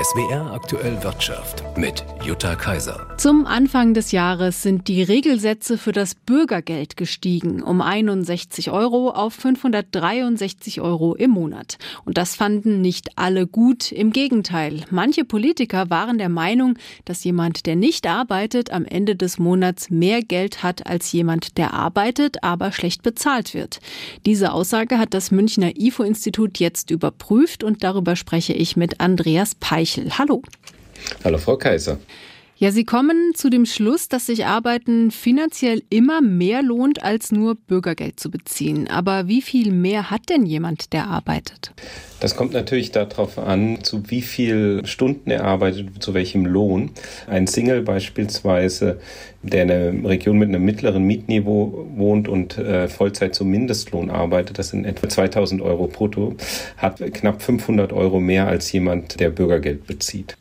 SWR aktuell Wirtschaft mit Jutta Kaiser. Zum Anfang des Jahres sind die Regelsätze für das Bürgergeld gestiegen um 61 Euro auf 563 Euro im Monat. Und das fanden nicht alle gut. Im Gegenteil, manche Politiker waren der Meinung, dass jemand, der nicht arbeitet, am Ende des Monats mehr Geld hat als jemand, der arbeitet, aber schlecht bezahlt wird. Diese Aussage hat das Münchner IFO-Institut jetzt überprüft und darüber spreche ich mit Andreas Peich. Eichel. Hallo. Hallo, Frau Kaiser. Ja, Sie kommen zu dem Schluss, dass sich Arbeiten finanziell immer mehr lohnt, als nur Bürgergeld zu beziehen. Aber wie viel mehr hat denn jemand, der arbeitet? Das kommt natürlich darauf an, zu wie viel Stunden er arbeitet, zu welchem Lohn. Ein Single beispielsweise, der in einer Region mit einem mittleren Mietniveau wohnt und äh, Vollzeit zum Mindestlohn arbeitet, das sind etwa 2000 Euro brutto, hat knapp 500 Euro mehr als jemand, der Bürgergeld bezieht.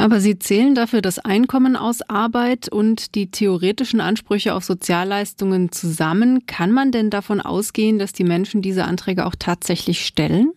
Aber Sie zählen dafür das Einkommen aus Arbeit und die theoretischen Ansprüche auf Sozialleistungen zusammen. Kann man denn davon ausgehen, dass die Menschen diese Anträge auch tatsächlich stellen?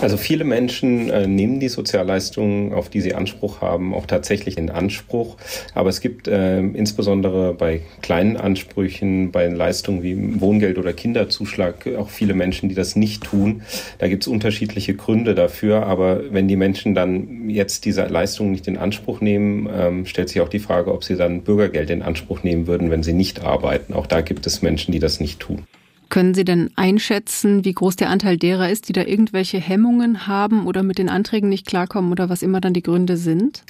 Also viele Menschen äh, nehmen die Sozialleistungen, auf die sie Anspruch haben, auch tatsächlich in Anspruch. Aber es gibt äh, insbesondere bei kleinen Ansprüchen, bei Leistungen wie Wohngeld oder Kinderzuschlag auch viele Menschen, die das nicht tun. Da gibt es unterschiedliche Gründe dafür. Aber wenn die Menschen dann jetzt diese Leistungen nicht in Anspruch nehmen, ähm, stellt sich auch die Frage, ob sie dann Bürgergeld in Anspruch nehmen würden, wenn sie nicht arbeiten. Auch da gibt es Menschen, die das nicht tun. Können Sie denn einschätzen, wie groß der Anteil derer ist, die da irgendwelche Hemmungen haben oder mit den Anträgen nicht klarkommen oder was immer dann die Gründe sind?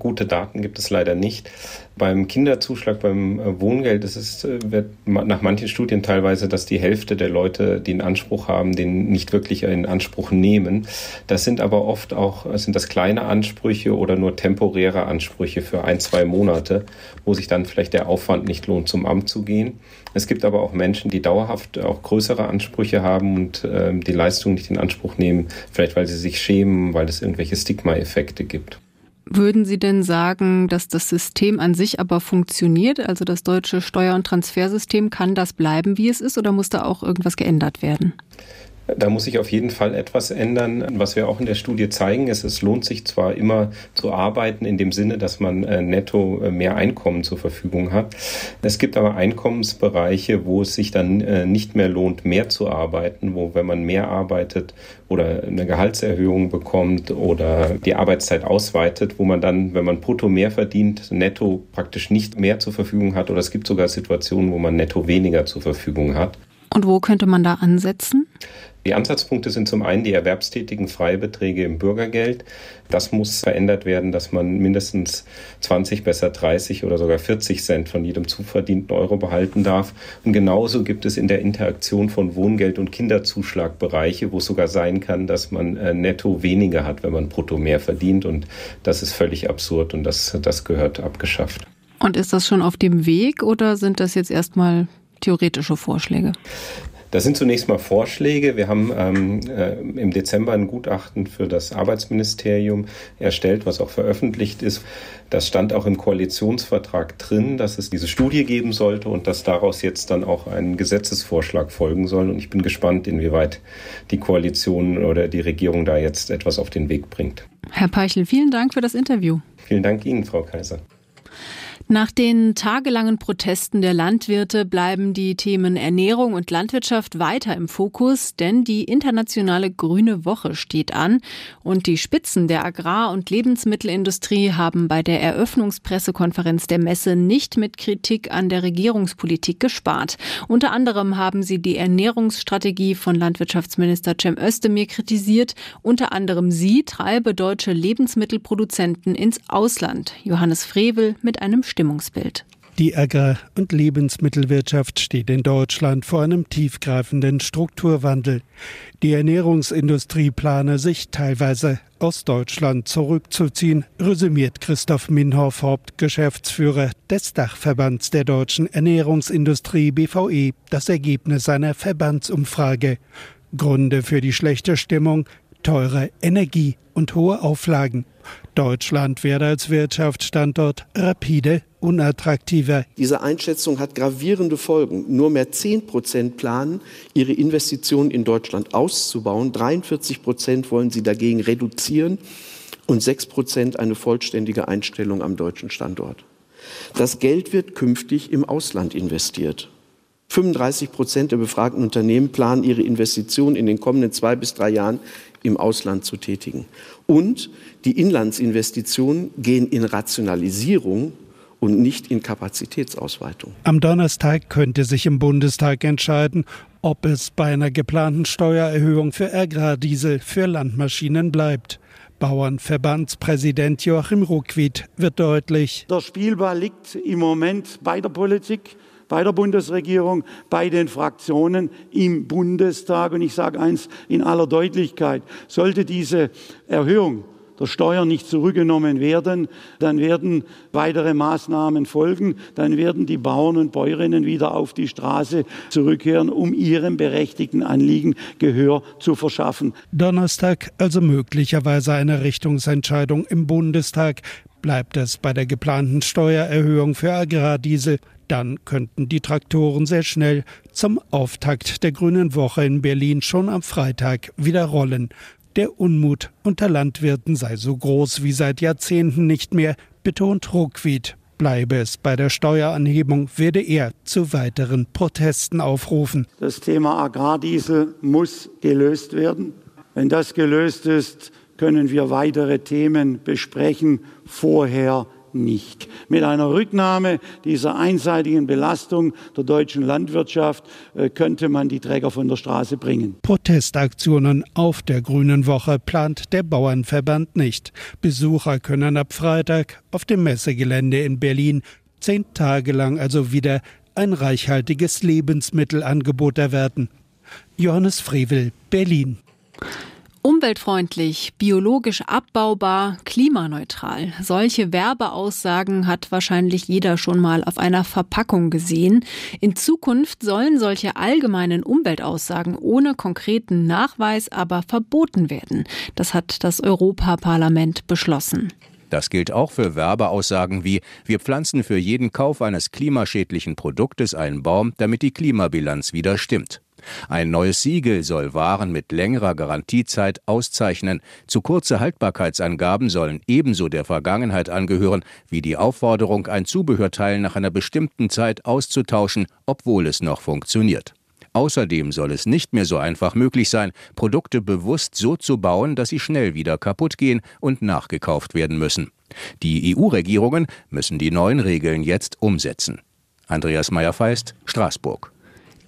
Gute Daten gibt es leider nicht. Beim Kinderzuschlag, beim äh, Wohngeld ist es äh, wird nach manchen Studien teilweise, dass die Hälfte der Leute, die einen Anspruch haben, den nicht wirklich in Anspruch nehmen. Das sind aber oft auch, sind das kleine Ansprüche oder nur temporäre Ansprüche für ein, zwei Monate, wo sich dann vielleicht der Aufwand nicht lohnt, zum Amt zu gehen. Es gibt aber auch Menschen, die dauerhaft auch größere Ansprüche haben und äh, die Leistung nicht in Anspruch nehmen, vielleicht weil sie sich schämen, weil es irgendwelche Stigma-Effekte gibt. Würden Sie denn sagen, dass das System an sich aber funktioniert? Also das deutsche Steuer- und Transfersystem, kann das bleiben, wie es ist, oder muss da auch irgendwas geändert werden? Da muss sich auf jeden Fall etwas ändern. Was wir auch in der Studie zeigen, ist, es lohnt sich zwar immer zu arbeiten in dem Sinne, dass man äh, netto äh, mehr Einkommen zur Verfügung hat. Es gibt aber Einkommensbereiche, wo es sich dann äh, nicht mehr lohnt, mehr zu arbeiten, wo wenn man mehr arbeitet oder eine Gehaltserhöhung bekommt oder die Arbeitszeit ausweitet, wo man dann, wenn man brutto mehr verdient, netto praktisch nicht mehr zur Verfügung hat oder es gibt sogar Situationen, wo man netto weniger zur Verfügung hat. Und wo könnte man da ansetzen? Die Ansatzpunkte sind zum einen die erwerbstätigen Freibeträge im Bürgergeld. Das muss verändert werden, dass man mindestens 20, besser 30 oder sogar 40 Cent von jedem zuverdienten Euro behalten darf. Und genauso gibt es in der Interaktion von Wohngeld und Kinderzuschlag Bereiche, wo es sogar sein kann, dass man äh, netto weniger hat, wenn man brutto mehr verdient. Und das ist völlig absurd und das, das gehört abgeschafft. Und ist das schon auf dem Weg oder sind das jetzt erstmal theoretische Vorschläge? Das sind zunächst mal Vorschläge. Wir haben ähm, äh, im Dezember ein Gutachten für das Arbeitsministerium erstellt, was auch veröffentlicht ist. Das stand auch im Koalitionsvertrag drin, dass es diese Studie geben sollte und dass daraus jetzt dann auch ein Gesetzesvorschlag folgen soll. Und ich bin gespannt, inwieweit die Koalition oder die Regierung da jetzt etwas auf den Weg bringt. Herr Peichel, vielen Dank für das Interview. Vielen Dank Ihnen, Frau Kaiser. Nach den tagelangen Protesten der Landwirte bleiben die Themen Ernährung und Landwirtschaft weiter im Fokus, denn die internationale Grüne Woche steht an und die Spitzen der Agrar- und Lebensmittelindustrie haben bei der Eröffnungspressekonferenz der Messe nicht mit Kritik an der Regierungspolitik gespart. Unter anderem haben sie die Ernährungsstrategie von Landwirtschaftsminister Cem Özdemir kritisiert. Unter anderem sie treibe deutsche Lebensmittelproduzenten ins Ausland. Johannes Frevel mit einem Stimmungsbild. Die Agrar- und Lebensmittelwirtschaft steht in Deutschland vor einem tiefgreifenden Strukturwandel. Die Ernährungsindustrie plane sich teilweise aus Deutschland zurückzuziehen, resümiert Christoph Minhoff, Hauptgeschäftsführer des Dachverbands der deutschen Ernährungsindustrie BVE, das Ergebnis einer Verbandsumfrage. Gründe für die schlechte Stimmung teure Energie und hohe Auflagen. Deutschland werde als Wirtschaftsstandort rapide unattraktiver. Diese Einschätzung hat gravierende Folgen. Nur mehr 10 Prozent planen, ihre Investitionen in Deutschland auszubauen. 43 Prozent wollen sie dagegen reduzieren. und 6 Prozent eine vollständige Einstellung am deutschen Standort. Das Geld wird künftig im Ausland investiert. 35 Prozent der befragten Unternehmen planen, ihre Investitionen in den kommenden zwei bis drei Jahren im Ausland zu tätigen. Und die Inlandsinvestitionen gehen in Rationalisierung und nicht in Kapazitätsausweitung. Am Donnerstag könnte sich im Bundestag entscheiden, ob es bei einer geplanten Steuererhöhung für Agrardiesel für Landmaschinen bleibt. Bauernverbandspräsident Joachim Ruckwied wird deutlich. Der Spielball liegt im Moment bei der Politik bei der Bundesregierung, bei den Fraktionen im Bundestag. Und ich sage eins in aller Deutlichkeit, sollte diese Erhöhung der Steuern nicht zurückgenommen werden, dann werden weitere Maßnahmen folgen, dann werden die Bauern und Bäuerinnen wieder auf die Straße zurückkehren, um ihrem berechtigten Anliegen Gehör zu verschaffen. Donnerstag also möglicherweise eine Richtungsentscheidung im Bundestag. Bleibt es bei der geplanten Steuererhöhung für Agrardiesel, dann könnten die Traktoren sehr schnell zum Auftakt der Grünen Woche in Berlin schon am Freitag wieder rollen. Der Unmut unter Landwirten sei so groß wie seit Jahrzehnten nicht mehr, betont Ruckwied. Bleibe es bei der Steueranhebung, werde er zu weiteren Protesten aufrufen. Das Thema Agrardiesel muss gelöst werden. Wenn das gelöst ist, können wir weitere Themen besprechen. Vorher nicht. Mit einer Rücknahme dieser einseitigen Belastung der deutschen Landwirtschaft äh, könnte man die Träger von der Straße bringen. Protestaktionen auf der Grünen Woche plant der Bauernverband nicht. Besucher können ab Freitag auf dem Messegelände in Berlin zehn Tage lang also wieder ein reichhaltiges Lebensmittelangebot erwerten. Johannes Frevel, Berlin. Umweltfreundlich, biologisch abbaubar, klimaneutral. Solche Werbeaussagen hat wahrscheinlich jeder schon mal auf einer Verpackung gesehen. In Zukunft sollen solche allgemeinen Umweltaussagen ohne konkreten Nachweis aber verboten werden. Das hat das Europaparlament beschlossen. Das gilt auch für Werbeaussagen wie Wir pflanzen für jeden Kauf eines klimaschädlichen Produktes einen Baum, damit die Klimabilanz wieder stimmt. Ein neues Siegel soll Waren mit längerer Garantiezeit auszeichnen. Zu kurze Haltbarkeitsangaben sollen ebenso der Vergangenheit angehören wie die Aufforderung, ein Zubehörteil nach einer bestimmten Zeit auszutauschen, obwohl es noch funktioniert. Außerdem soll es nicht mehr so einfach möglich sein, Produkte bewusst so zu bauen, dass sie schnell wieder kaputt gehen und nachgekauft werden müssen. Die EU-Regierungen müssen die neuen Regeln jetzt umsetzen. Andreas Meyer-Feist, Straßburg.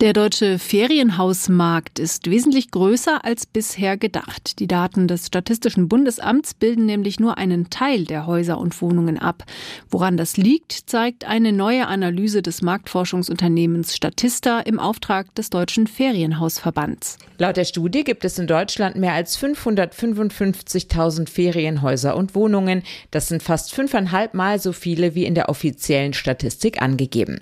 Der deutsche Ferienhausmarkt ist wesentlich größer als bisher gedacht. Die Daten des Statistischen Bundesamts bilden nämlich nur einen Teil der Häuser und Wohnungen ab. Woran das liegt, zeigt eine neue Analyse des Marktforschungsunternehmens Statista im Auftrag des Deutschen Ferienhausverbands. Laut der Studie gibt es in Deutschland mehr als 555.000 Ferienhäuser und Wohnungen. Das sind fast fünfeinhalb Mal so viele wie in der offiziellen Statistik angegeben.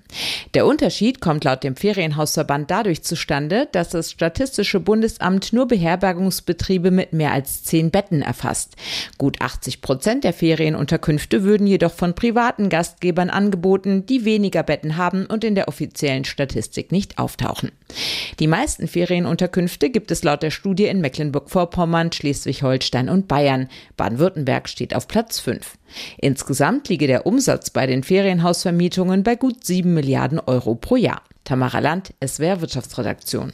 Der Unterschied kommt laut dem Ferienhausverband Verband dadurch zustande, dass das Statistische Bundesamt nur Beherbergungsbetriebe mit mehr als zehn Betten erfasst. Gut 80 Prozent der Ferienunterkünfte würden jedoch von privaten Gastgebern angeboten, die weniger Betten haben und in der offiziellen Statistik nicht auftauchen. Die meisten Ferienunterkünfte gibt es laut der Studie in Mecklenburg-Vorpommern, Schleswig-Holstein und Bayern. Baden-Württemberg steht auf Platz 5. Insgesamt liege der Umsatz bei den Ferienhausvermietungen bei gut 7 Milliarden Euro pro Jahr. Tamara Land, SWR Wirtschaftsredaktion.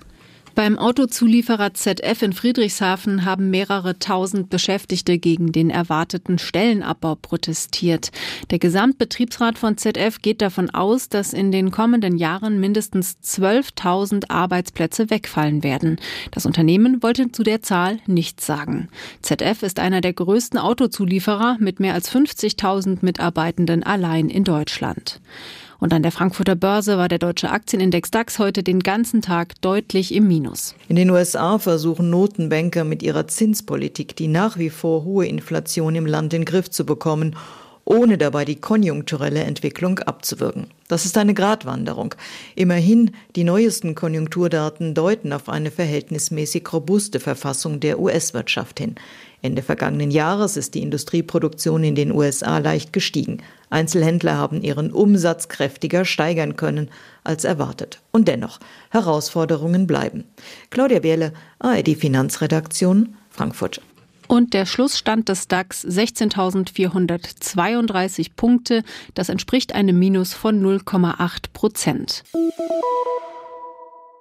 Beim Autozulieferer ZF in Friedrichshafen haben mehrere tausend Beschäftigte gegen den erwarteten Stellenabbau protestiert. Der Gesamtbetriebsrat von ZF geht davon aus, dass in den kommenden Jahren mindestens 12.000 Arbeitsplätze wegfallen werden. Das Unternehmen wollte zu der Zahl nichts sagen. ZF ist einer der größten Autozulieferer mit mehr als 50.000 Mitarbeitenden allein in Deutschland. Und an der Frankfurter Börse war der deutsche Aktienindex DAX heute den ganzen Tag deutlich im Minus. In den USA versuchen Notenbanker mit ihrer Zinspolitik die nach wie vor hohe Inflation im Land in den Griff zu bekommen ohne dabei die konjunkturelle Entwicklung abzuwirken. Das ist eine Gratwanderung. Immerhin, die neuesten Konjunkturdaten deuten auf eine verhältnismäßig robuste Verfassung der US-Wirtschaft hin. Ende vergangenen Jahres ist die Industrieproduktion in den USA leicht gestiegen. Einzelhändler haben ihren Umsatz kräftiger steigern können als erwartet. Und dennoch, Herausforderungen bleiben. Claudia Behle, ARD Finanzredaktion, Frankfurt. Und der Schlussstand des DAX 16.432 Punkte. Das entspricht einem Minus von 0,8 Prozent.